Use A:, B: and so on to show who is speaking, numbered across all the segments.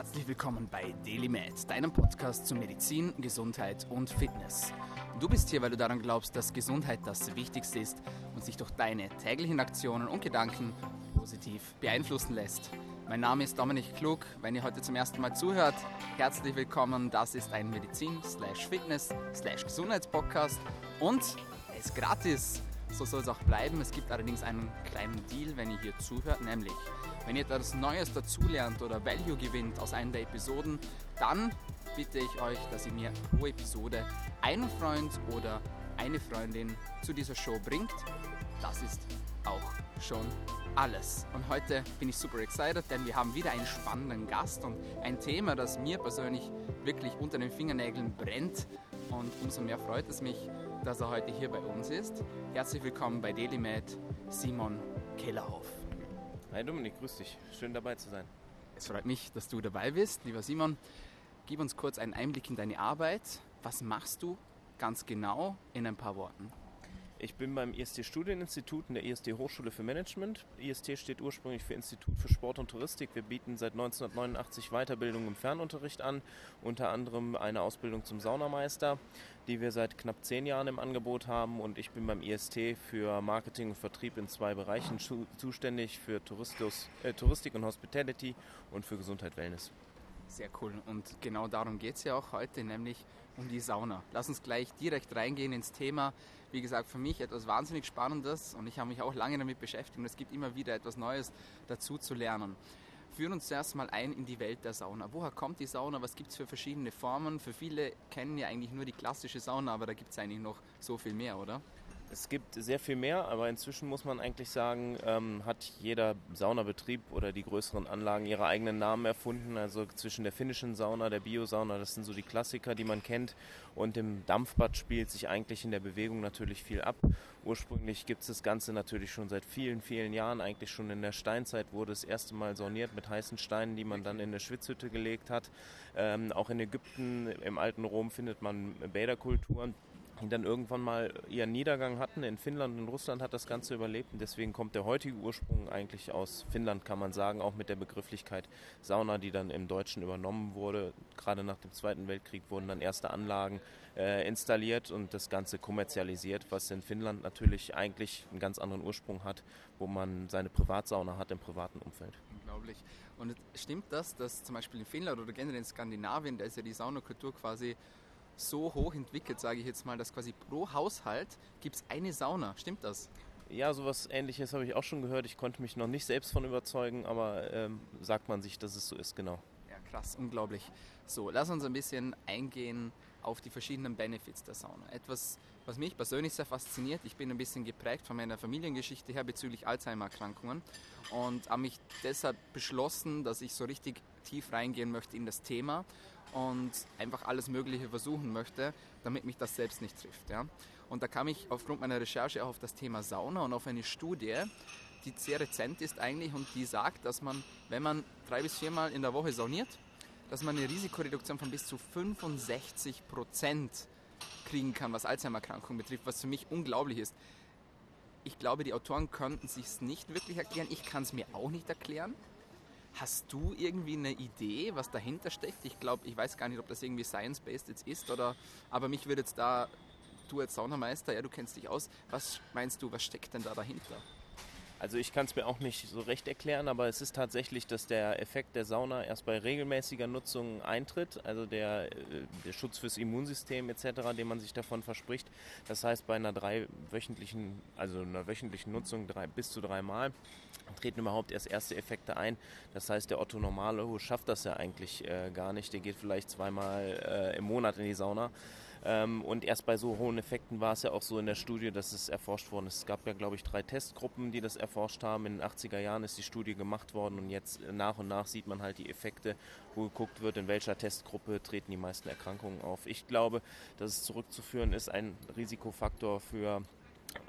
A: Herzlich willkommen bei DailyMed, deinem Podcast zu Medizin, Gesundheit und Fitness. Du bist hier, weil du daran glaubst, dass Gesundheit das Wichtigste ist und sich durch deine täglichen Aktionen und Gedanken positiv beeinflussen lässt. Mein Name ist Dominik Klug. Wenn ihr heute zum ersten Mal zuhört, herzlich willkommen. Das ist ein Medizin-Fitness-Gesundheitspodcast und er ist gratis. So soll es auch bleiben. Es gibt allerdings einen kleinen Deal, wenn ihr hier zuhört, nämlich wenn ihr etwas Neues dazulernt oder Value gewinnt aus einer der Episoden, dann bitte ich euch, dass ihr mir pro Episode einen Freund oder eine Freundin zu dieser Show bringt. Das ist auch schon alles. Und heute bin ich super excited, denn wir haben wieder einen spannenden Gast und ein Thema, das mir persönlich wirklich unter den Fingernägeln brennt. Und umso mehr freut es mich, dass er heute hier bei uns ist. Herzlich willkommen bei DailyMed, Simon Kellerhoff.
B: Hi Dominik, grüß dich. Schön dabei zu sein.
A: Es freut mich, dass du dabei bist, lieber Simon. Gib uns kurz einen Einblick in deine Arbeit. Was machst du ganz genau in ein paar Worten?
B: Ich bin beim IST Studieninstitut in der IST Hochschule für Management. IST steht ursprünglich für Institut für Sport und Touristik. Wir bieten seit 1989 Weiterbildung im Fernunterricht an, unter anderem eine Ausbildung zum Saunameister, die wir seit knapp zehn Jahren im Angebot haben. Und ich bin beim IST für Marketing und Vertrieb in zwei Bereichen zuständig, für Touristus, äh, Touristik und Hospitality und für Gesundheit Wellness.
A: Sehr cool. Und genau darum geht es ja auch heute, nämlich um die Sauna. Lass uns gleich direkt reingehen ins Thema. Wie gesagt, für mich etwas wahnsinnig Spannendes und ich habe mich auch lange damit beschäftigt und es gibt immer wieder etwas Neues dazu zu lernen. Führen uns zuerst mal ein in die Welt der Sauna. Woher kommt die Sauna? Was gibt es für verschiedene Formen? Für viele kennen ja eigentlich nur die klassische Sauna, aber da gibt es eigentlich noch so viel mehr, oder?
B: Es gibt sehr viel mehr, aber inzwischen muss man eigentlich sagen, ähm, hat jeder Saunabetrieb oder die größeren Anlagen ihre eigenen Namen erfunden. Also zwischen der finnischen Sauna, der Biosauna, das sind so die Klassiker, die man kennt. Und im Dampfbad spielt sich eigentlich in der Bewegung natürlich viel ab. Ursprünglich gibt es das Ganze natürlich schon seit vielen, vielen Jahren. Eigentlich schon in der Steinzeit wurde das erste Mal sauniert mit heißen Steinen, die man dann in eine Schwitzhütte gelegt hat. Ähm, auch in Ägypten, im alten Rom findet man Bäderkulturen die dann irgendwann mal ihren Niedergang hatten. In Finnland und Russland hat das Ganze überlebt und deswegen kommt der heutige Ursprung eigentlich aus Finnland, kann man sagen, auch mit der Begrifflichkeit Sauna, die dann im Deutschen übernommen wurde. Gerade nach dem Zweiten Weltkrieg wurden dann erste Anlagen äh, installiert und das Ganze kommerzialisiert, was in Finnland natürlich eigentlich einen ganz anderen Ursprung hat, wo man seine Privatsauna hat im privaten Umfeld.
A: Unglaublich. Und stimmt das, dass zum Beispiel in Finnland oder generell in Skandinavien, da ist ja die Saunakultur quasi so hoch entwickelt, sage ich jetzt mal, dass quasi pro Haushalt gibt es eine Sauna. Stimmt das?
B: Ja, sowas ähnliches habe ich auch schon gehört. Ich konnte mich noch nicht selbst von überzeugen, aber ähm, sagt man sich, dass es so ist, genau.
A: Ja, krass, unglaublich. So, lass uns ein bisschen eingehen auf die verschiedenen Benefits der Sauna. Etwas, was mich persönlich sehr fasziniert, ich bin ein bisschen geprägt von meiner Familiengeschichte her bezüglich Alzheimer-Erkrankungen und habe mich deshalb beschlossen, dass ich so richtig tief reingehen möchte in das Thema und einfach alles Mögliche versuchen möchte, damit mich das selbst nicht trifft. Ja? Und da kam ich aufgrund meiner Recherche auch auf das Thema Sauna und auf eine Studie, die sehr rezent ist eigentlich und die sagt, dass man, wenn man drei bis viermal in der Woche sauniert, dass man eine Risikoreduktion von bis zu 65 Prozent kriegen kann, was Alzheimer-Erkrankungen betrifft, was für mich unglaublich ist. Ich glaube, die Autoren könnten sich es nicht wirklich erklären. Ich kann es mir auch nicht erklären. Hast du irgendwie eine Idee, was dahinter steckt? Ich glaube, ich weiß gar nicht, ob das irgendwie science-based jetzt ist oder, aber mich würde jetzt da, du als Saunameister, ja, du kennst dich aus, was meinst du, was steckt denn da dahinter?
B: Also ich kann es mir auch nicht so recht erklären, aber es ist tatsächlich, dass der Effekt der Sauna erst bei regelmäßiger Nutzung eintritt, also der, äh, der Schutz fürs Immunsystem etc., den man sich davon verspricht. Das heißt, bei einer drei wöchentlichen, also einer wöchentlichen Nutzung drei, bis zu dreimal treten überhaupt erst erste Effekte ein. Das heißt, der Otto Normale schafft das ja eigentlich äh, gar nicht. Der geht vielleicht zweimal äh, im Monat in die Sauna. Ähm, und erst bei so hohen Effekten war es ja auch so in der Studie, dass es erforscht worden ist. Es gab ja, glaube ich, drei Testgruppen, die das erforscht haben. In den 80er Jahren ist die Studie gemacht worden und jetzt nach und nach sieht man halt die Effekte, wo geguckt wird, in welcher Testgruppe treten die meisten Erkrankungen auf. Ich glaube, dass es zurückzuführen ist, ein Risikofaktor für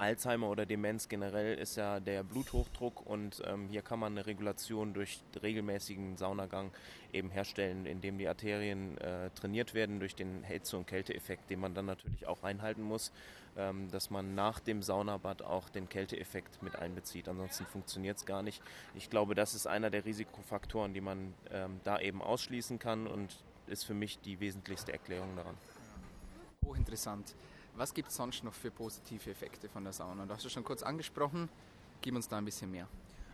B: Alzheimer oder Demenz generell ist ja der Bluthochdruck und ähm, hier kann man eine Regulation durch regelmäßigen Saunagang eben herstellen, indem die Arterien äh, trainiert werden durch den Hitze- und Kälteeffekt, den man dann natürlich auch einhalten muss, ähm, dass man nach dem Saunabad auch den Kälteeffekt mit einbezieht. Ansonsten funktioniert es gar nicht. Ich glaube, das ist einer der Risikofaktoren, die man ähm, da eben ausschließen kann und ist für mich die wesentlichste Erklärung daran.
A: Hochinteressant. Was gibt es sonst noch für positive Effekte von der Sauna? Du hast es schon kurz angesprochen. Gib uns da ein bisschen mehr.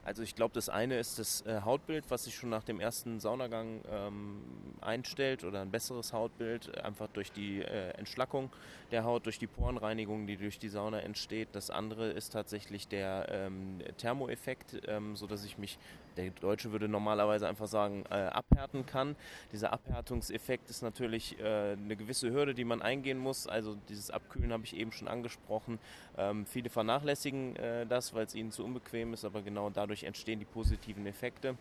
B: Also ich glaube, das eine ist das äh, Hautbild, was sich schon nach dem ersten Saunagang ähm, einstellt oder ein besseres Hautbild, einfach durch die äh, Entschlackung der Haut, durch die Porenreinigung, die durch die Sauna entsteht. Das andere ist tatsächlich der ähm, Thermoeffekt, ähm, sodass ich mich, der Deutsche würde normalerweise einfach sagen, äh, abhärten kann. Dieser Abhärtungseffekt ist natürlich äh, eine gewisse Hürde, die man eingehen muss. Also dieses Abkühlen habe ich eben schon angesprochen. Ähm, viele vernachlässigen äh, das, weil es ihnen zu unbequem ist, aber genau dadurch entstehen die positiven Effekte.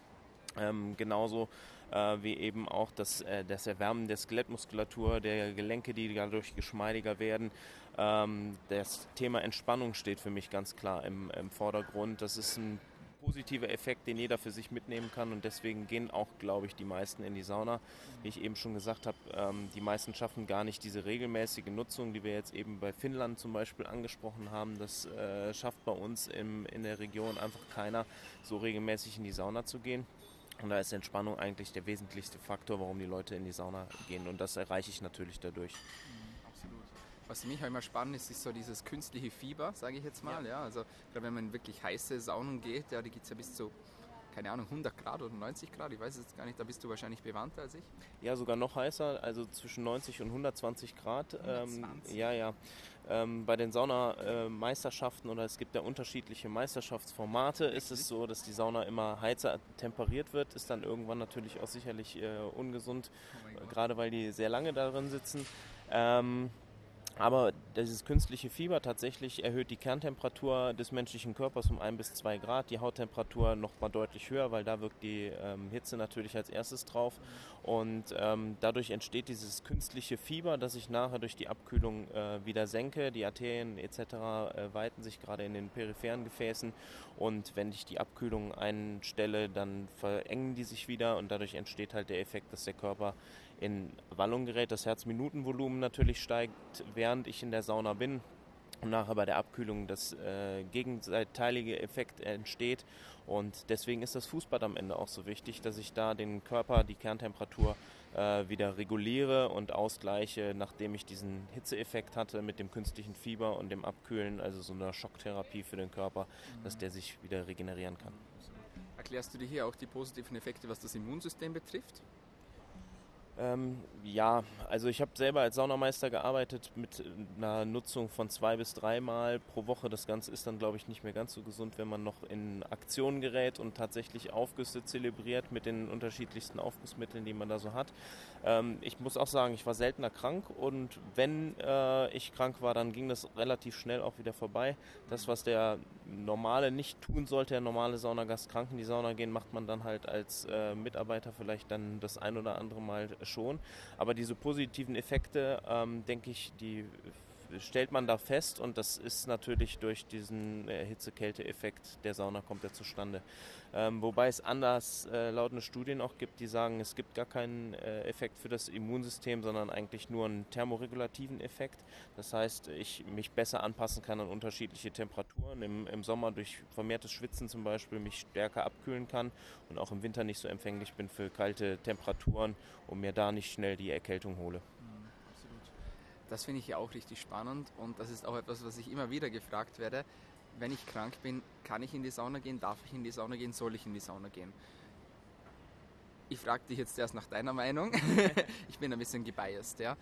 B: Ähm, genauso äh, wie eben auch das, äh, das Erwärmen der Skelettmuskulatur, der Gelenke, die dadurch geschmeidiger werden. Ähm, das Thema Entspannung steht für mich ganz klar im, im Vordergrund. Das ist ein positiver Effekt, den jeder für sich mitnehmen kann und deswegen gehen auch, glaube ich, die meisten in die Sauna. Wie ich eben schon gesagt habe, ähm, die meisten schaffen gar nicht diese regelmäßige Nutzung, die wir jetzt eben bei Finnland zum Beispiel angesprochen haben. Das äh, schafft bei uns im, in der Region einfach keiner, so regelmäßig in die Sauna zu gehen. Und da ist Entspannung eigentlich der wesentlichste Faktor, warum die Leute in die Sauna gehen. Und das erreiche ich natürlich dadurch.
A: Was für mich auch immer spannend ist, ist so dieses künstliche Fieber, sage ich jetzt mal. Ja. ja also gerade wenn man in wirklich heiße Saunen geht, ja, die gibt es ja bis zu keine Ahnung, 100 Grad oder 90 Grad, ich weiß es jetzt gar nicht, da bist du wahrscheinlich bewandter als ich.
B: Ja, sogar noch heißer, also zwischen 90 und 120 Grad. 120. Ähm, ja, ja. Ähm, bei den Saunameisterschaften oder es gibt ja unterschiedliche Meisterschaftsformate, ist es so, dass die Sauna immer heizer temperiert wird, ist dann irgendwann natürlich auch sicherlich äh, ungesund, oh gerade weil die sehr lange darin sitzen. Ähm, aber dieses künstliche Fieber tatsächlich erhöht die Kerntemperatur des menschlichen Körpers um ein bis zwei Grad, die Hauttemperatur noch mal deutlich höher, weil da wirkt die ähm, Hitze natürlich als erstes drauf. Und ähm, dadurch entsteht dieses künstliche Fieber, das ich nachher durch die Abkühlung äh, wieder senke. Die Arterien etc. Äh, weiten sich gerade in den peripheren Gefäßen. Und wenn ich die Abkühlung einstelle, dann verengen die sich wieder und dadurch entsteht halt der Effekt, dass der Körper in Wallung gerät, das Herzminutenvolumen natürlich steigt, während ich in der Sauna bin und nachher bei der Abkühlung das äh, gegenseitige Effekt entsteht. Und deswegen ist das Fußbad am Ende auch so wichtig, dass ich da den Körper, die Kerntemperatur äh, wieder reguliere und ausgleiche, nachdem ich diesen Hitzeeffekt hatte mit dem künstlichen Fieber und dem Abkühlen, also so einer Schocktherapie für den Körper, mhm. dass der sich wieder regenerieren kann.
A: Erklärst du dir hier auch die positiven Effekte, was das Immunsystem betrifft?
B: Ähm, ja, also ich habe selber als Saunameister gearbeitet mit einer Nutzung von zwei bis dreimal pro Woche. Das Ganze ist dann, glaube ich, nicht mehr ganz so gesund, wenn man noch in Aktion gerät und tatsächlich Aufgüsse zelebriert mit den unterschiedlichsten Aufgussmitteln, die man da so hat. Ähm, ich muss auch sagen, ich war seltener krank und wenn äh, ich krank war, dann ging das relativ schnell auch wieder vorbei. Das, was der normale nicht tun sollte, der normale Saunagast krank in die Sauna gehen, macht man dann halt als äh, Mitarbeiter vielleicht dann das ein oder andere Mal schon. Aber diese positiven Effekte, ähm, denke ich, die stellt man da fest und das ist natürlich durch diesen äh, Hitze-Kälte-Effekt der Sauna kommt er zustande. Ähm, wobei es anders äh, lautende Studien auch gibt, die sagen, es gibt gar keinen äh, Effekt für das Immunsystem, sondern eigentlich nur einen thermoregulativen Effekt. Das heißt, ich mich besser anpassen kann an unterschiedliche Temperaturen. Im, im Sommer durch vermehrtes Schwitzen zum Beispiel mich stärker abkühlen kann und auch im Winter nicht so empfänglich bin für kalte Temperaturen und mir da nicht schnell die Erkältung hole.
A: Das finde ich ja auch richtig spannend und das ist auch etwas, was ich immer wieder gefragt werde wenn ich krank bin, kann ich in die Sauna gehen, darf ich in die Sauna gehen, soll ich in die Sauna gehen? Ich frage dich jetzt erst nach deiner Meinung. ich bin ein bisschen gebiased. Ja.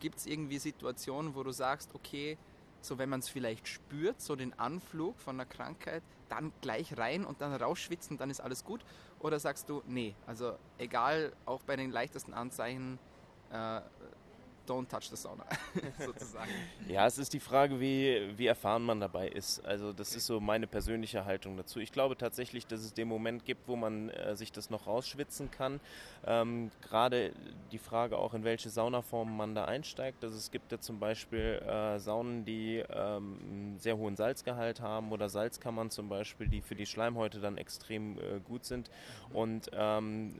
A: Gibt es irgendwie Situationen, wo du sagst, okay, so wenn man es vielleicht spürt, so den Anflug von einer Krankheit, dann gleich rein und dann rausschwitzen, dann ist alles gut? Oder sagst du, nee, also egal, auch bei den leichtesten Anzeichen, äh, don't touch the sauna, sozusagen.
B: Ja, es ist die Frage, wie, wie erfahren man dabei ist. Also das ist so meine persönliche Haltung dazu. Ich glaube tatsächlich, dass es den Moment gibt, wo man äh, sich das noch rausschwitzen kann. Ähm, Gerade die Frage auch, in welche Saunaform man da einsteigt. Also es gibt ja zum Beispiel äh, Saunen, die ähm, einen sehr hohen Salzgehalt haben oder Salzkammern zum Beispiel, die für die Schleimhäute dann extrem äh, gut sind. Und ähm,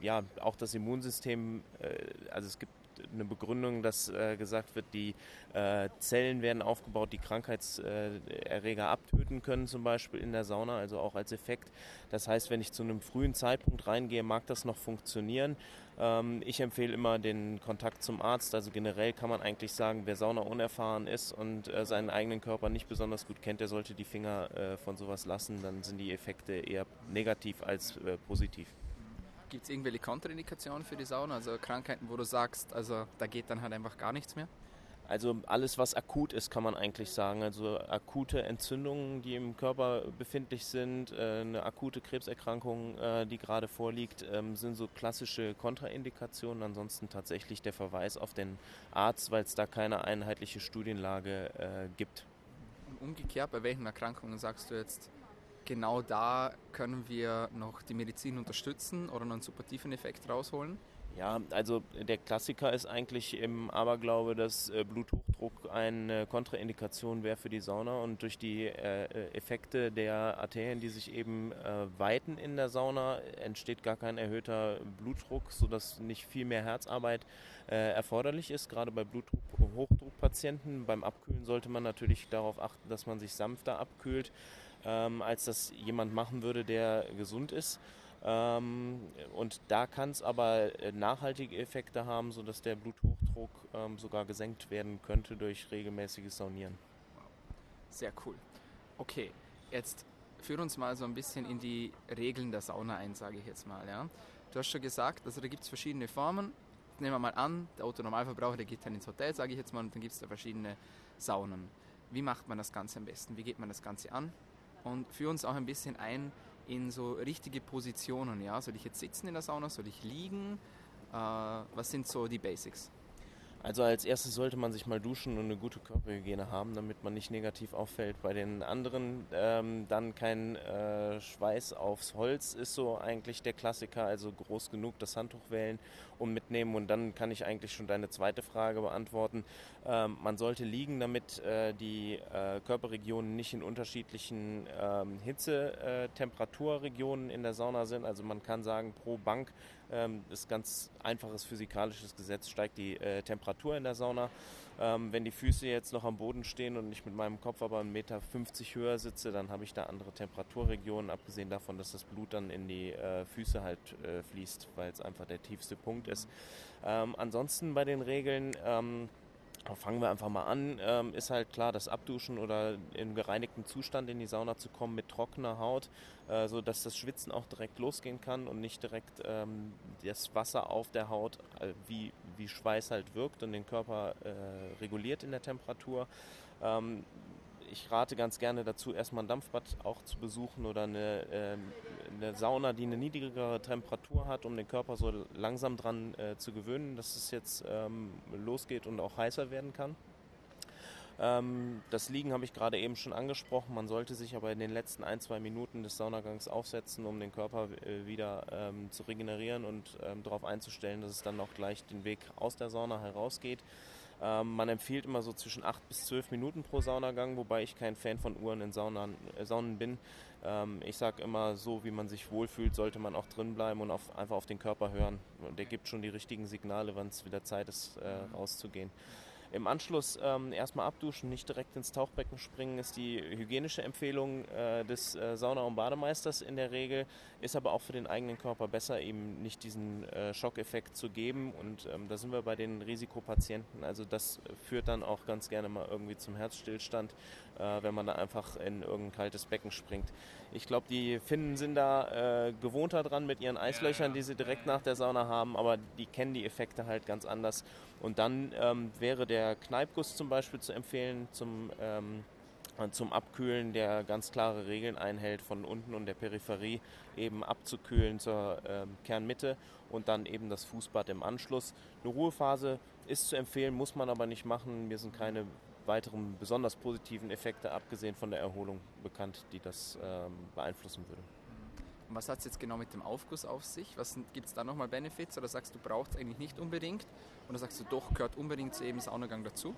B: ja, auch das Immunsystem, äh, also es gibt eine Begründung, dass äh, gesagt wird, die äh, Zellen werden aufgebaut, die Krankheitserreger abtöten können, zum Beispiel in der Sauna, also auch als Effekt. Das heißt, wenn ich zu einem frühen Zeitpunkt reingehe, mag das noch funktionieren. Ähm, ich empfehle immer den Kontakt zum Arzt. Also generell kann man eigentlich sagen, wer Sauna unerfahren ist und äh, seinen eigenen Körper nicht besonders gut kennt, der sollte die Finger äh, von sowas lassen. Dann sind die Effekte eher negativ als äh, positiv.
A: Gibt es irgendwelche Kontraindikationen für die Sauna? Also Krankheiten, wo du sagst, also da geht dann halt einfach gar nichts mehr?
B: Also alles, was akut ist, kann man eigentlich sagen. Also akute Entzündungen, die im Körper befindlich sind, äh, eine akute Krebserkrankung, äh, die gerade vorliegt, ähm, sind so klassische Kontraindikationen. Ansonsten tatsächlich der Verweis auf den Arzt, weil es da keine einheitliche Studienlage äh, gibt.
A: Und umgekehrt, bei welchen Erkrankungen sagst du jetzt, genau da können wir noch die Medizin unterstützen oder einen supportiven Effekt rausholen?
B: Ja, also der Klassiker ist eigentlich im Aberglaube, dass äh, Bluthochdruck eine Kontraindikation wäre für die Sauna und durch die äh, Effekte der Arterien, die sich eben äh, weiten in der Sauna, entsteht gar kein erhöhter Blutdruck, sodass nicht viel mehr Herzarbeit äh, erforderlich ist, gerade bei Bluthochdruckpatienten. Beim Abkühlen sollte man natürlich darauf achten, dass man sich sanfter abkühlt ähm, als das jemand machen würde, der gesund ist. Ähm, und da kann es aber äh, nachhaltige Effekte haben, sodass der Bluthochdruck ähm, sogar gesenkt werden könnte durch regelmäßiges Saunieren.
A: Sehr cool. Okay, jetzt führ uns mal so ein bisschen in die Regeln der Sauna ein, sage ich jetzt mal. Ja? Du hast schon gesagt, also da gibt es verschiedene Formen. Nehmen wir mal an, der Autonormalverbraucher, der geht dann ins Hotel, sage ich jetzt mal, und dann gibt es da verschiedene Saunen. Wie macht man das Ganze am besten? Wie geht man das Ganze an? und führe uns auch ein bisschen ein in so richtige Positionen. Ja? Soll ich jetzt sitzen in der Sauna? Soll ich liegen? Äh, was sind so die Basics?
B: Also als erstes sollte man sich mal duschen und eine gute Körperhygiene haben, damit man nicht negativ auffällt. Bei den anderen ähm, dann kein äh, Schweiß aufs Holz ist so eigentlich der Klassiker, also groß genug das Handtuch wählen und mitnehmen. Und dann kann ich eigentlich schon deine zweite Frage beantworten. Ähm, man sollte liegen, damit äh, die äh, Körperregionen nicht in unterschiedlichen ähm, Hitze-Temperaturregionen in der Sauna sind. Also man kann sagen, pro Bank ähm, ist ganz einfaches physikalisches Gesetz, steigt die äh, Temperatur in der Sauna. Ähm, wenn die Füße jetzt noch am Boden stehen und ich mit meinem Kopf aber 1,50 Meter höher sitze, dann habe ich da andere Temperaturregionen, abgesehen davon, dass das Blut dann in die äh, Füße halt äh, fließt, weil es einfach der tiefste Punkt ist. Ähm, ansonsten bei den Regeln ähm, Fangen wir einfach mal an. Ähm, ist halt klar, das Abduschen oder im gereinigten Zustand in die Sauna zu kommen mit trockener Haut, äh, so das Schwitzen auch direkt losgehen kann und nicht direkt ähm, das Wasser auf der Haut äh, wie, wie Schweiß halt wirkt und den Körper äh, reguliert in der Temperatur. Ähm, ich rate ganz gerne dazu, erstmal ein Dampfbad auch zu besuchen oder eine, äh, eine Sauna, die eine niedrigere Temperatur hat, um den Körper so langsam dran äh, zu gewöhnen, dass es jetzt ähm, losgeht und auch heißer werden kann. Ähm, das Liegen habe ich gerade eben schon angesprochen. Man sollte sich aber in den letzten ein, zwei Minuten des Saunagangs aufsetzen, um den Körper äh, wieder ähm, zu regenerieren und ähm, darauf einzustellen, dass es dann auch gleich den Weg aus der Sauna herausgeht. Ähm, man empfiehlt immer so zwischen 8 bis 12 Minuten pro Saunagang, wobei ich kein Fan von Uhren in Saunan, äh, Saunen bin. Ähm, ich sage immer, so wie man sich wohlfühlt, sollte man auch drin bleiben und auf, einfach auf den Körper hören. Der gibt schon die richtigen Signale, wann es wieder Zeit ist, äh, rauszugehen. Im Anschluss ähm, erstmal abduschen, nicht direkt ins Tauchbecken springen, ist die hygienische Empfehlung äh, des äh, Sauna- und Bademeisters in der Regel, ist aber auch für den eigenen Körper besser, eben nicht diesen äh, Schockeffekt zu geben. Und ähm, da sind wir bei den Risikopatienten. Also das führt dann auch ganz gerne mal irgendwie zum Herzstillstand, äh, wenn man da einfach in irgendein kaltes Becken springt. Ich glaube, die Finnen sind da äh, gewohnter dran mit ihren Eislöchern, die sie direkt nach der Sauna haben, aber die kennen die Effekte halt ganz anders. Und dann ähm, wäre der Kneipguss zum Beispiel zu empfehlen zum ähm, zum Abkühlen, der ganz klare Regeln einhält, von unten und der Peripherie eben abzukühlen zur äh, Kernmitte und dann eben das Fußbad im Anschluss. Eine Ruhephase ist zu empfehlen, muss man aber nicht machen. Mir sind keine weiteren besonders positiven Effekte, abgesehen von der Erholung, bekannt, die das ähm, beeinflussen würde.
A: Und was hat es jetzt genau mit dem Aufguss auf sich? Gibt es da nochmal Benefits oder sagst du, braucht es eigentlich nicht unbedingt? Oder sagst du, doch, gehört unbedingt zu jedem Saunagang dazu?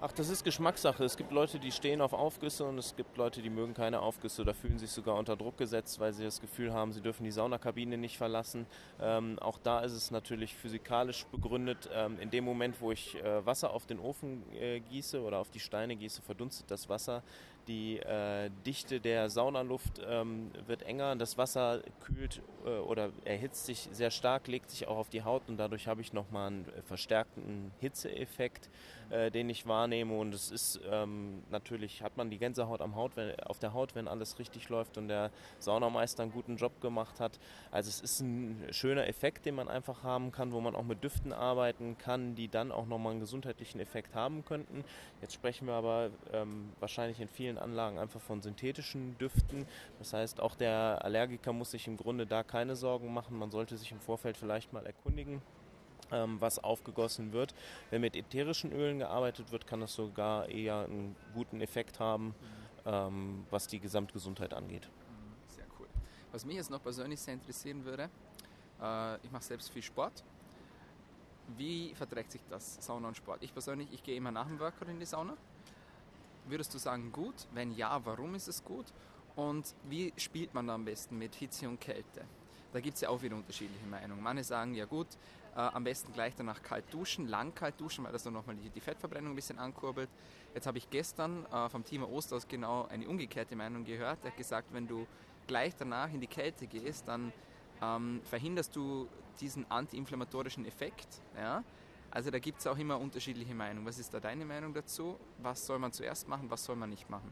B: Ach, das ist Geschmackssache. Es gibt Leute, die stehen auf Aufgüsse und es gibt Leute, die mögen keine Aufgüsse oder fühlen sich sogar unter Druck gesetzt, weil sie das Gefühl haben, sie dürfen die Saunakabine nicht verlassen. Ähm, auch da ist es natürlich physikalisch begründet. Ähm, in dem Moment, wo ich äh, Wasser auf den Ofen äh, gieße oder auf die Steine gieße, verdunstet das Wasser. Die äh, Dichte der Saunaluft ähm, wird enger, das Wasser kühlt äh, oder erhitzt sich sehr stark, legt sich auch auf die Haut und dadurch habe ich nochmal einen verstärkten Hitzeeffekt, äh, den ich wahrnehme. Und es ist ähm, natürlich, hat man die Gänsehaut am Haut, wenn, auf der Haut, wenn alles richtig läuft und der Saunameister einen guten Job gemacht hat. Also es ist ein schöner Effekt, den man einfach haben kann, wo man auch mit Düften arbeiten kann, die dann auch nochmal einen gesundheitlichen Effekt haben könnten. Jetzt sprechen wir aber ähm, wahrscheinlich in vielen Anlagen einfach von synthetischen Düften. Das heißt, auch der Allergiker muss sich im Grunde da keine Sorgen machen. Man sollte sich im Vorfeld vielleicht mal erkundigen ähm, was aufgegossen wird. Wenn mit ätherischen Ölen gearbeitet wird, kann das sogar eher einen guten Effekt haben, ähm, was die Gesamtgesundheit angeht.
A: Mhm, sehr cool. Was mich jetzt noch persönlich sehr interessieren würde, äh, ich mache selbst viel Sport. Wie verträgt sich das Sauna und Sport? Ich persönlich, ich gehe immer nach dem Workout in die Sauna. Würdest du sagen gut? Wenn ja, warum ist es gut? Und wie spielt man da am besten mit Hitze und Kälte? Da gibt es ja auch wieder unterschiedliche Meinungen. Manche sagen, ja gut, äh, am besten gleich danach kalt duschen, lang kalt duschen, weil das dann nochmal die, die Fettverbrennung ein bisschen ankurbelt. Jetzt habe ich gestern äh, vom Team Ost aus genau eine umgekehrte Meinung gehört. Der hat gesagt, wenn du gleich danach in die Kälte gehst, dann ähm, verhinderst du diesen antiinflammatorischen Effekt. Ja? Also da gibt es auch immer unterschiedliche Meinungen. Was ist da deine Meinung dazu? Was soll man zuerst machen, was soll man nicht machen?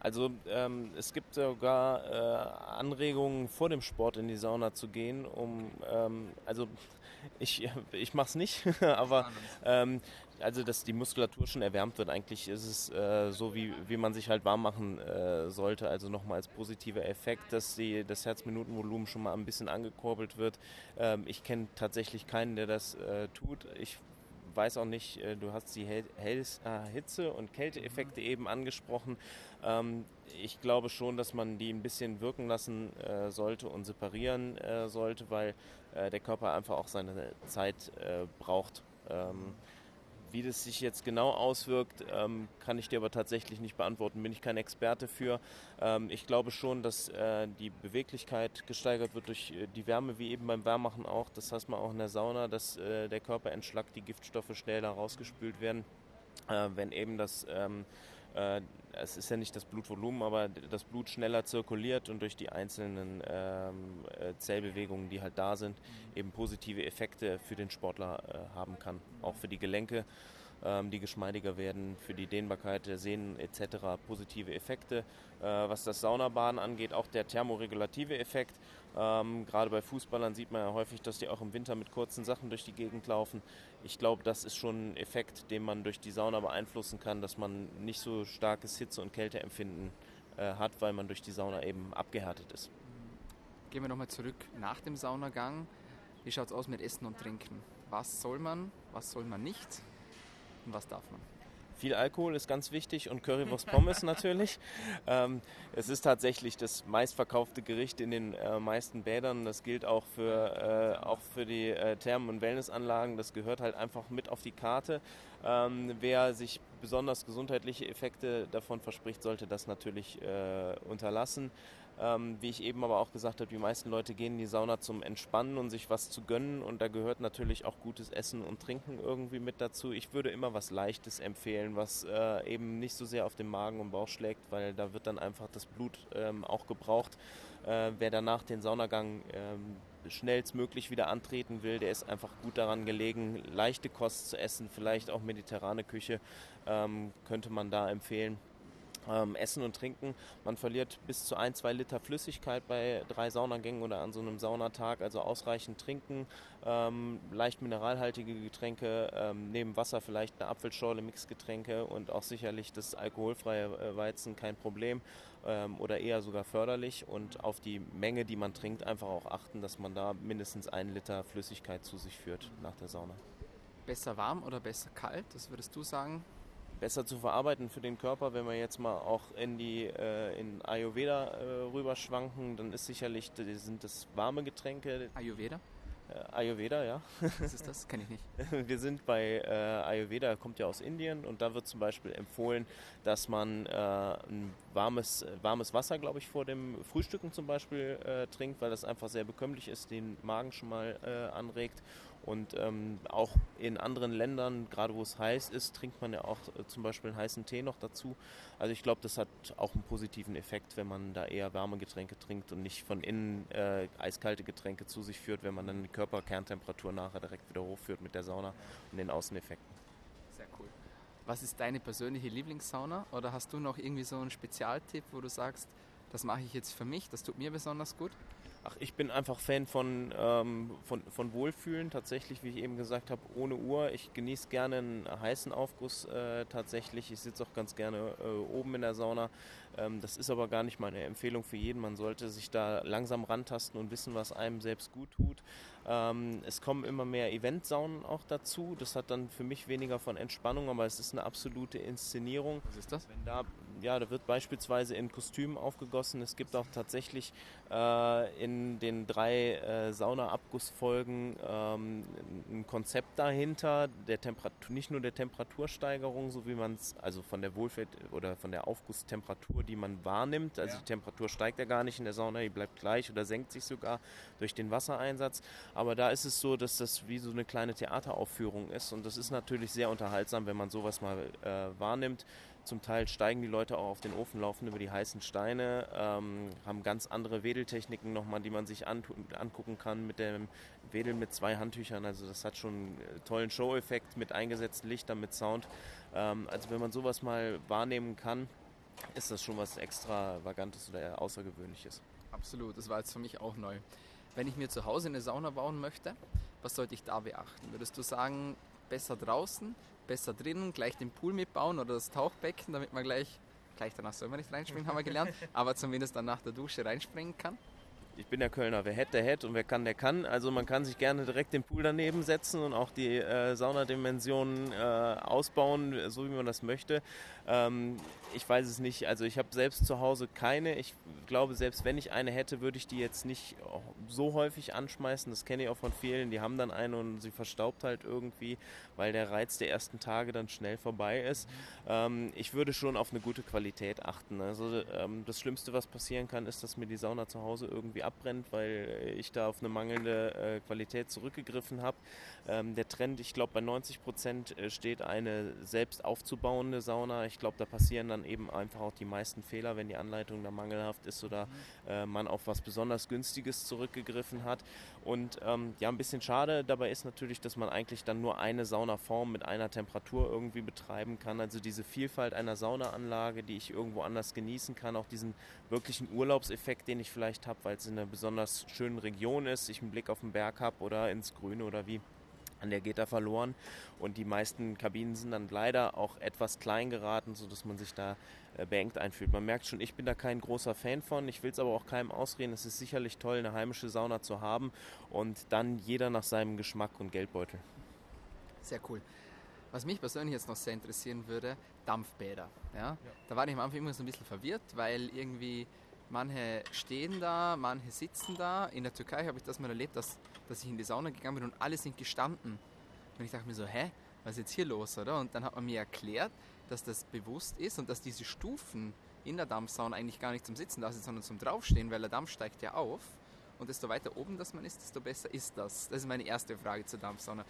B: Also ähm, es gibt sogar äh, Anregungen vor dem Sport in die Sauna zu gehen, um ähm, also ich, ich mache es nicht, aber ähm, also dass die Muskulatur schon erwärmt wird. Eigentlich ist es äh, so, wie, wie man sich halt warm machen äh, sollte. Also nochmal als positiver Effekt, dass die, das Herzminutenvolumen schon mal ein bisschen angekurbelt wird. Ähm, ich kenne tatsächlich keinen, der das äh, tut. Ich weiß auch nicht, äh, du hast die äh, Hitze- und Kälteeffekte eben angesprochen. Ähm, ich glaube schon, dass man die ein bisschen wirken lassen äh, sollte und separieren sollte, weil der Körper einfach auch seine Zeit braucht. Ähm, wie das sich jetzt genau auswirkt, ähm, kann ich dir aber tatsächlich nicht beantworten. Bin ich kein Experte für. Ähm, ich glaube schon, dass äh, die Beweglichkeit gesteigert wird durch äh, die Wärme, wie eben beim Wärmachen auch. Das heißt man auch in der Sauna, dass äh, der Körper entschlackt, die Giftstoffe schneller rausgespült werden. Äh, wenn eben das ähm, äh, es ist ja nicht das Blutvolumen, aber das Blut schneller zirkuliert und durch die einzelnen ähm, äh, Zellbewegungen, die halt da sind, eben positive Effekte für den Sportler äh, haben kann. Auch für die Gelenke, ähm, die geschmeidiger werden, für die Dehnbarkeit der Sehnen etc. positive Effekte. Äh, was das Saunabaden angeht, auch der thermoregulative Effekt. Ähm, gerade bei Fußballern sieht man ja häufig, dass die auch im Winter mit kurzen Sachen durch die Gegend laufen. Ich glaube, das ist schon ein Effekt, den man durch die Sauna beeinflussen kann, dass man nicht so starkes Hitze- und Kälteempfinden äh, hat, weil man durch die Sauna eben abgehärtet ist.
A: Gehen wir nochmal zurück nach dem Saunagang. Wie schaut es aus mit Essen und Trinken? Was soll man, was soll man nicht und was darf man?
B: Viel Alkohol ist ganz wichtig und Currywurst Pommes natürlich. Ähm, es ist tatsächlich das meistverkaufte Gericht in den äh, meisten Bädern. Das gilt auch für, äh, auch für die äh, Thermen- und Wellnessanlagen. Das gehört halt einfach mit auf die Karte. Ähm, wer sich besonders gesundheitliche Effekte davon verspricht, sollte das natürlich äh, unterlassen. Ähm, wie ich eben aber auch gesagt habe, die meisten Leute gehen in die Sauna zum Entspannen und sich was zu gönnen und da gehört natürlich auch gutes Essen und Trinken irgendwie mit dazu. Ich würde immer was Leichtes empfehlen, was äh, eben nicht so sehr auf den Magen und Bauch schlägt, weil da wird dann einfach das Blut ähm, auch gebraucht. Äh, wer danach den Saunagang ähm, schnellstmöglich wieder antreten will, der ist einfach gut daran gelegen, leichte Kost zu essen, vielleicht auch mediterrane Küche ähm, könnte man da empfehlen. Ähm, Essen und Trinken. Man verliert bis zu ein, zwei Liter Flüssigkeit bei drei Saunagängen oder an so einem Saunatag. Also ausreichend trinken, ähm, leicht mineralhaltige Getränke, ähm, neben Wasser vielleicht eine Apfelschorle, Mixgetränke und auch sicherlich das alkoholfreie äh, Weizen kein Problem ähm, oder eher sogar förderlich. Und auf die Menge, die man trinkt, einfach auch achten, dass man da mindestens einen Liter Flüssigkeit zu sich führt nach der Sauna.
A: Besser warm oder besser kalt? Das würdest du sagen?
B: Besser zu verarbeiten für den Körper. Wenn wir jetzt mal auch in die äh, in Ayurveda äh, rüberschwanken, dann ist sicherlich sind das warme Getränke.
A: Ayurveda?
B: Äh, Ayurveda, ja.
A: Was ist das? Kenne ich
B: nicht. Wir sind bei äh, Ayurveda, kommt ja aus Indien und da wird zum Beispiel empfohlen, dass man äh, ein warmes, warmes Wasser, glaube ich, vor dem Frühstücken zum Beispiel äh, trinkt, weil das einfach sehr bekömmlich ist, den Magen schon mal anregt und ähm, auch in anderen Ländern, gerade wo es heiß ist, trinkt man ja auch äh, zum Beispiel einen heißen Tee noch dazu. Also ich glaube, das hat auch einen positiven Effekt, wenn man da eher warme Getränke trinkt und nicht von innen äh, eiskalte Getränke zu sich führt, wenn man dann die Körperkerntemperatur nachher direkt wieder hochführt mit der Sauna und den Außeneffekten.
A: Sehr cool. Was ist deine persönliche Lieblingssauna? Oder hast du noch irgendwie so einen Spezialtipp, wo du sagst, das mache ich jetzt für mich, das tut mir besonders gut?
B: Ach, ich bin einfach Fan von, ähm, von, von Wohlfühlen, tatsächlich, wie ich eben gesagt habe, ohne Uhr. Ich genieße gerne einen heißen Aufguss äh, tatsächlich. Ich sitze auch ganz gerne äh, oben in der Sauna. Ähm, das ist aber gar nicht meine Empfehlung für jeden. Man sollte sich da langsam rantasten und wissen, was einem selbst gut tut. Ähm, es kommen immer mehr Eventsaunen auch dazu. Das hat dann für mich weniger von Entspannung, aber es ist eine absolute Inszenierung.
A: Was ist das?
B: Wenn da, ja, da wird beispielsweise in Kostümen aufgegossen. Es gibt auch tatsächlich äh, in den drei äh, Saunaabgussfolgen ähm, ein Konzept dahinter, der Temperatur, nicht nur der Temperatursteigerung, so wie man es, also von der Wohlfahrt oder von der Aufgusstemperatur, die man wahrnimmt. Also ja. die Temperatur steigt ja gar nicht in der Sauna, die bleibt gleich oder senkt sich sogar durch den Wassereinsatz. Aber da ist es so, dass das wie so eine kleine Theateraufführung ist und das ist natürlich sehr unterhaltsam, wenn man sowas mal äh, wahrnimmt. Zum Teil steigen die Leute auch auf den Ofen, laufen über die heißen Steine, ähm, haben ganz andere Wedeltechniken nochmal, die man sich angucken kann mit dem Wedeln mit zwei Handtüchern. Also das hat schon einen tollen Show-Effekt mit eingesetzten Lichtern, mit Sound. Ähm, also wenn man sowas mal wahrnehmen kann, ist das schon was extravagantes oder außergewöhnliches.
A: Absolut, das war jetzt für mich auch neu. Wenn ich mir zu Hause eine Sauna bauen möchte, was sollte ich da beachten? Würdest du sagen, besser draußen, besser drinnen, gleich den Pool mitbauen oder das Tauchbecken, damit man gleich, gleich danach soll man nicht reinspringen, haben wir gelernt, aber zumindest dann nach der Dusche reinspringen kann?
B: ich bin der Kölner, wer hätte, der hätte und wer kann, der kann. Also man kann sich gerne direkt den Pool daneben setzen und auch die äh, Saunadimensionen äh, ausbauen, so wie man das möchte. Ähm, ich weiß es nicht. Also ich habe selbst zu Hause keine. Ich glaube, selbst wenn ich eine hätte, würde ich die jetzt nicht so häufig anschmeißen. Das kenne ich auch von vielen. Die haben dann eine und sie verstaubt halt irgendwie, weil der Reiz der ersten Tage dann schnell vorbei ist. Ähm, ich würde schon auf eine gute Qualität achten. Also ähm, das Schlimmste, was passieren kann, ist, dass mir die Sauna zu Hause irgendwie abbrennt, weil ich da auf eine mangelnde äh, Qualität zurückgegriffen habe. Ähm, der Trend, ich glaube, bei 90 Prozent äh, steht eine selbst aufzubauende Sauna. Ich glaube, da passieren dann eben einfach auch die meisten Fehler, wenn die Anleitung da mangelhaft ist oder äh, man auf was besonders Günstiges zurückgegriffen hat. Und ähm, ja, ein bisschen schade dabei ist natürlich, dass man eigentlich dann nur eine Saunaform mit einer Temperatur irgendwie betreiben kann. Also diese Vielfalt einer Saunaanlage, die ich irgendwo anders genießen kann, auch diesen wirklichen Urlaubseffekt, den ich vielleicht habe, weil es in einer besonders schönen Region ist, ich einen Blick auf den Berg habe oder ins Grüne oder wie an der geht da verloren und die meisten Kabinen sind dann leider auch etwas klein geraten, sodass man sich da äh, beengt einfühlt. Man merkt schon, ich bin da kein großer Fan von, ich will es aber auch keinem ausreden. Es ist sicherlich toll, eine heimische Sauna zu haben und dann jeder nach seinem Geschmack und Geldbeutel.
A: Sehr cool. Was mich persönlich jetzt noch sehr interessieren würde, Dampfbäder. Ja? ja. Da war ich am Anfang immer so ein bisschen verwirrt, weil irgendwie manche stehen da, manche sitzen da. In der Türkei habe ich das mal erlebt, dass dass ich in die Sauna gegangen bin und alle sind gestanden. Und ich dachte mir so, hä, was ist jetzt hier los, oder? Und dann hat man mir erklärt, dass das bewusst ist und dass diese Stufen in der Dampfsauna eigentlich gar nicht zum Sitzen da sind, sondern zum Draufstehen, weil der Dampf steigt ja auf. Und desto weiter oben das man ist, desto besser ist das. Das ist meine erste Frage zur Dampfsauna.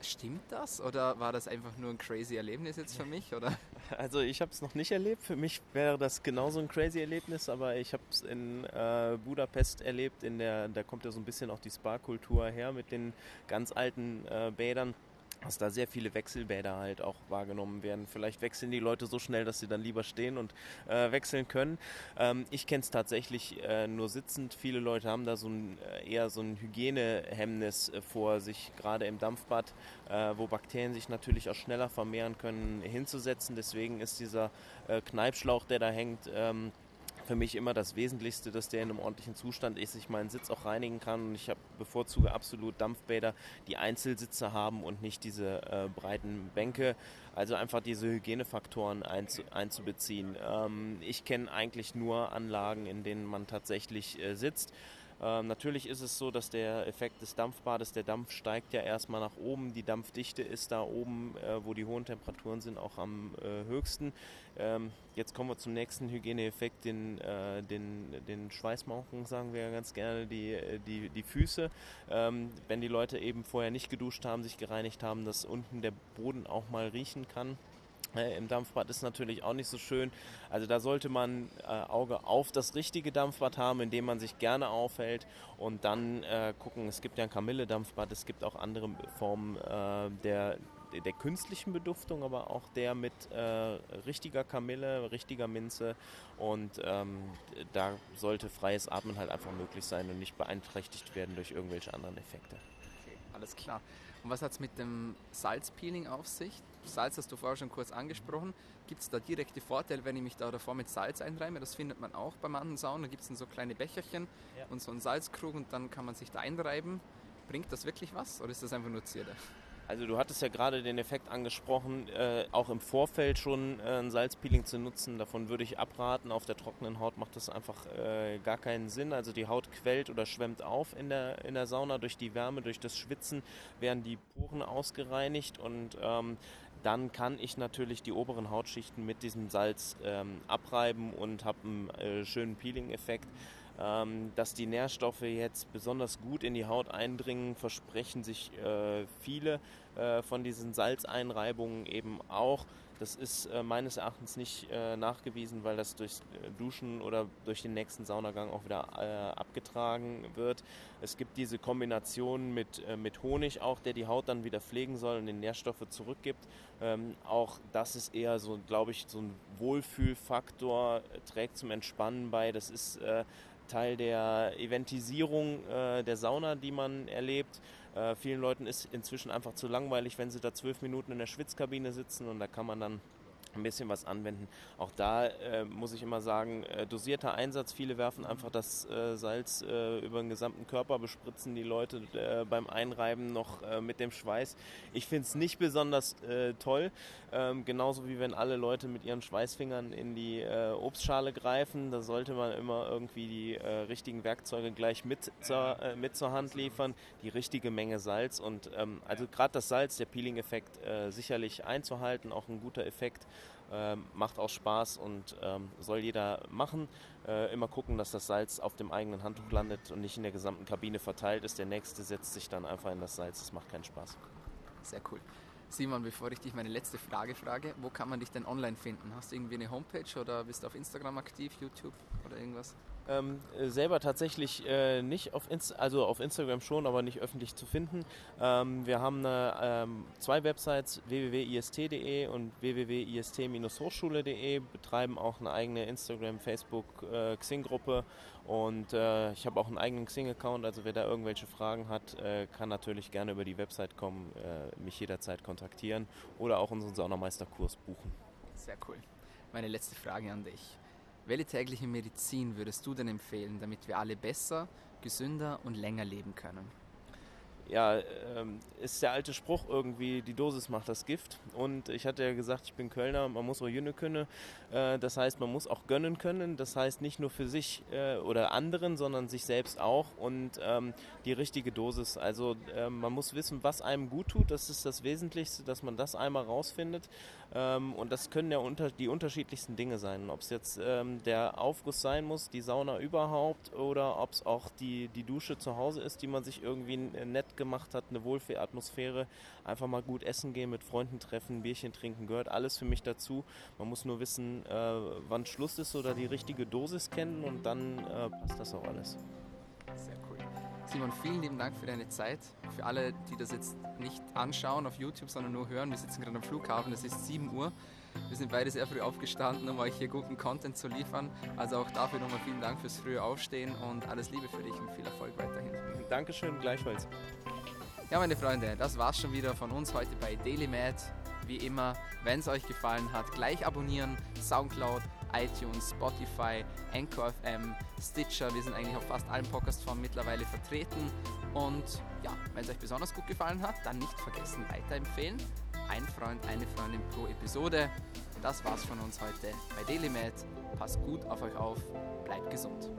A: Stimmt das oder war das einfach nur ein crazy Erlebnis jetzt für mich? Oder?
B: Also ich habe es noch nicht erlebt. Für mich wäre das genauso ein crazy Erlebnis, aber ich habe es in äh, Budapest erlebt. In der, da kommt ja so ein bisschen auch die Spa-Kultur her mit den ganz alten äh, Bädern. Dass da sehr viele Wechselbäder halt auch wahrgenommen werden. Vielleicht wechseln die Leute so schnell, dass sie dann lieber stehen und äh, wechseln können. Ähm, ich kenne es tatsächlich äh, nur sitzend. Viele Leute haben da so ein, äh, eher so ein Hygienehemmnis äh, vor sich, gerade im Dampfbad, äh, wo Bakterien sich natürlich auch schneller vermehren können, hinzusetzen. Deswegen ist dieser äh, Kneipschlauch, der da hängt, ähm, für mich immer das Wesentlichste, dass der in einem ordentlichen Zustand ist, ich meinen Sitz auch reinigen kann. Und ich hab, bevorzuge absolut Dampfbäder, die Einzelsitze haben und nicht diese äh, breiten Bänke. Also einfach diese Hygienefaktoren einzu, einzubeziehen. Ähm, ich kenne eigentlich nur Anlagen, in denen man tatsächlich äh, sitzt. Ähm, natürlich ist es so, dass der Effekt des Dampfbades, der Dampf steigt ja erstmal nach oben. Die Dampfdichte ist da oben, äh, wo die hohen Temperaturen sind, auch am äh, höchsten. Ähm, jetzt kommen wir zum nächsten Hygieneeffekt, den, äh, den, den Schweißmauchen, sagen wir ja ganz gerne, die, äh, die, die Füße. Ähm, wenn die Leute eben vorher nicht geduscht haben, sich gereinigt haben, dass unten der Boden auch mal riechen kann. Äh, Im Dampfbad ist natürlich auch nicht so schön. Also da sollte man äh, Auge auf das richtige Dampfbad haben, in dem man sich gerne aufhält und dann äh, gucken, es gibt ja ein Kamille-Dampfbad, es gibt auch andere Formen äh, der, der künstlichen Beduftung, aber auch der mit äh, richtiger Kamille, richtiger Minze und ähm, da sollte freies Atmen halt einfach möglich sein und nicht beeinträchtigt werden durch irgendwelche anderen Effekte.
A: Okay, alles klar. Und was hat es mit dem Salzpeeling auf sich? Salz hast du vorher schon kurz angesprochen. Gibt es da direkte Vorteile, wenn ich mich da davor mit Salz einreime? Das findet man auch bei manchen Saunen. Da gibt es so kleine Becherchen ja. und so einen Salzkrug und dann kann man sich da einreiben. Bringt das wirklich was oder ist das einfach nur Zierde?
B: Also du hattest ja gerade den Effekt angesprochen, äh, auch im Vorfeld schon äh, ein Salzpeeling zu nutzen. Davon würde ich abraten. Auf der trockenen Haut macht das einfach äh, gar keinen Sinn. Also die Haut quellt oder schwemmt auf in der, in der Sauna durch die Wärme, durch das Schwitzen werden die Poren ausgereinigt und ähm, dann kann ich natürlich die oberen Hautschichten mit diesem Salz ähm, abreiben und habe einen äh, schönen Peeling-Effekt. Ähm, dass die Nährstoffe jetzt besonders gut in die Haut eindringen, versprechen sich äh, viele äh, von diesen Salzeinreibungen eben auch. Das ist äh, meines Erachtens nicht äh, nachgewiesen, weil das durch äh, Duschen oder durch den nächsten Saunagang auch wieder äh, abgetragen wird. Es gibt diese Kombination mit, äh, mit Honig auch, der die Haut dann wieder pflegen soll und den Nährstoffe zurückgibt. Ähm, auch das ist eher so, glaube ich, so ein Wohlfühlfaktor, trägt zum Entspannen bei. Das ist Teil der Eventisierung der Sauna, die man erlebt. Äh, vielen Leuten ist inzwischen einfach zu langweilig, wenn sie da zwölf Minuten in der Schwitzkabine sitzen und da kann man dann ein bisschen was anwenden. Auch da äh, muss ich immer sagen, äh, dosierter Einsatz. Viele werfen einfach das äh, Salz äh, über den gesamten Körper, bespritzen die Leute äh, beim Einreiben noch äh, mit dem Schweiß. Ich finde es nicht besonders toll. Ähm, genauso wie wenn alle Leute mit ihren Schweißfingern in die Obstschale greifen. Da sollte man immer irgendwie die richtigen Werkzeuge gleich mit zur, mit zur Hand liefern. Die richtige Menge Salz. Und ähm, also gerade das Salz, der Peeling-Effekt sicherlich einzuhalten, auch ein guter Effekt. Ähm, macht auch Spaß und ähm, soll jeder machen. Äh, immer gucken, dass das Salz auf dem eigenen Handtuch landet und nicht in der gesamten Kabine verteilt ist. Der nächste setzt sich dann einfach in das Salz. Das macht keinen Spaß.
A: Sehr cool. Simon, bevor ich dich meine letzte Frage frage, wo kann man dich denn online finden? Hast du irgendwie eine Homepage oder bist du auf Instagram aktiv, YouTube oder irgendwas?
B: Ähm, äh, selber tatsächlich äh, nicht auf Inst also auf Instagram schon, aber nicht öffentlich zu finden. Ähm, wir haben eine, ähm, zwei Websites www.ist.de und www.ist-hochschule.de betreiben auch eine eigene Instagram, Facebook, äh, Xing-Gruppe und äh, ich habe auch einen eigenen Xing-Account. Also wer da irgendwelche Fragen hat, äh, kann natürlich gerne über die Website kommen, äh, mich jederzeit kontaktieren oder auch unseren Saunameisterkurs buchen.
A: Sehr cool. Meine letzte Frage an dich. Welche tägliche Medizin würdest du denn empfehlen, damit wir alle besser, gesünder und länger leben können?
B: ja, ähm, ist der alte Spruch irgendwie, die Dosis macht das Gift. Und ich hatte ja gesagt, ich bin Kölner, man muss auch Jünne können. Äh, das heißt, man muss auch gönnen können. Das heißt, nicht nur für sich äh, oder anderen, sondern sich selbst auch. Und ähm, die richtige Dosis. Also äh, man muss wissen, was einem gut tut. Das ist das Wesentlichste, dass man das einmal rausfindet. Ähm, und das können ja unter, die unterschiedlichsten Dinge sein. Ob es jetzt ähm, der Aufguss sein muss, die Sauna überhaupt, oder ob es auch die, die Dusche zu Hause ist, die man sich irgendwie nett gemacht hat, eine Wohlfühlatmosphäre, einfach mal gut essen gehen, mit Freunden treffen, Bierchen trinken, gehört alles für mich dazu. Man muss nur wissen, äh, wann Schluss ist oder die richtige Dosis kennen und dann äh, passt das auch alles.
A: Sehr cool. Simon, vielen lieben Dank für deine Zeit. Für alle, die das jetzt nicht anschauen auf YouTube, sondern nur hören, wir sitzen gerade am Flughafen, es ist 7 Uhr. Wir sind beide sehr früh aufgestanden, um euch hier guten Content zu liefern. Also auch dafür nochmal vielen Dank fürs frühe Aufstehen und alles Liebe für dich und viel Erfolg weiterhin.
B: Dankeschön, gleichfalls.
A: Ja, meine Freunde, das war's schon wieder von uns heute bei DailyMed. Wie immer, wenn es euch gefallen hat, gleich abonnieren, Soundcloud, iTunes, Spotify, Anchor FM, Stitcher. Wir sind eigentlich auf fast allen Podcast-Formen mittlerweile vertreten. Und ja, wenn es euch besonders gut gefallen hat, dann nicht vergessen weiterempfehlen. Ein Freund, eine Freundin pro Episode. Das war's von uns heute bei DailyMed. Passt gut auf euch auf, bleibt gesund.